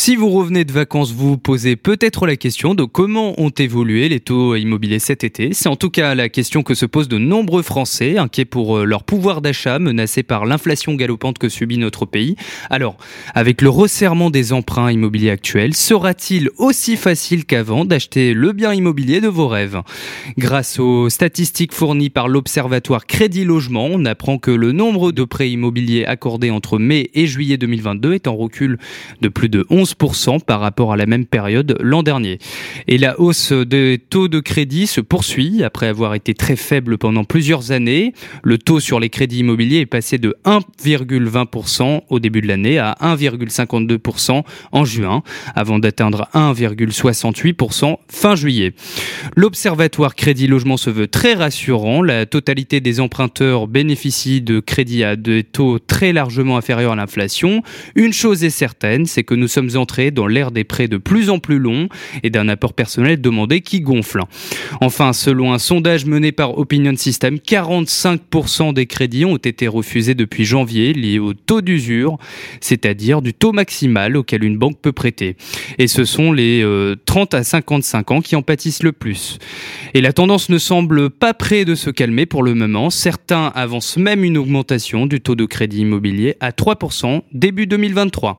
Si vous revenez de vacances, vous vous posez peut-être la question de comment ont évolué les taux immobiliers cet été. C'est en tout cas la question que se posent de nombreux Français, inquiets pour euh, leur pouvoir d'achat menacé par l'inflation galopante que subit notre pays. Alors, avec le resserrement des emprunts immobiliers actuels, sera-t-il aussi facile qu'avant d'acheter le bien immobilier de vos rêves? Grâce aux statistiques fournies par l'Observatoire Crédit Logement, on apprend que le nombre de prêts immobiliers accordés entre mai et juillet 2022 est en recul de plus de 11 par rapport à la même période l'an dernier. Et la hausse des taux de crédit se poursuit après avoir été très faible pendant plusieurs années. Le taux sur les crédits immobiliers est passé de 1,20% au début de l'année à 1,52% en juin, avant d'atteindre 1,68% fin juillet. L'Observatoire Crédit Logement se veut très rassurant. La totalité des emprunteurs bénéficient de crédits à des taux très largement inférieurs à l'inflation. Une chose est certaine, c'est que nous sommes entrer dans l'ère des prêts de plus en plus longs et d'un apport personnel demandé qui gonfle. Enfin, selon un sondage mené par Opinion System, 45% des crédits ont été refusés depuis janvier liés au taux d'usure, c'est-à-dire du taux maximal auquel une banque peut prêter. Et ce sont les 30 euh, à 55 ans qui en pâtissent le plus. Et la tendance ne semble pas près de se calmer pour le moment. Certains avancent même une augmentation du taux de crédit immobilier à 3% début 2023.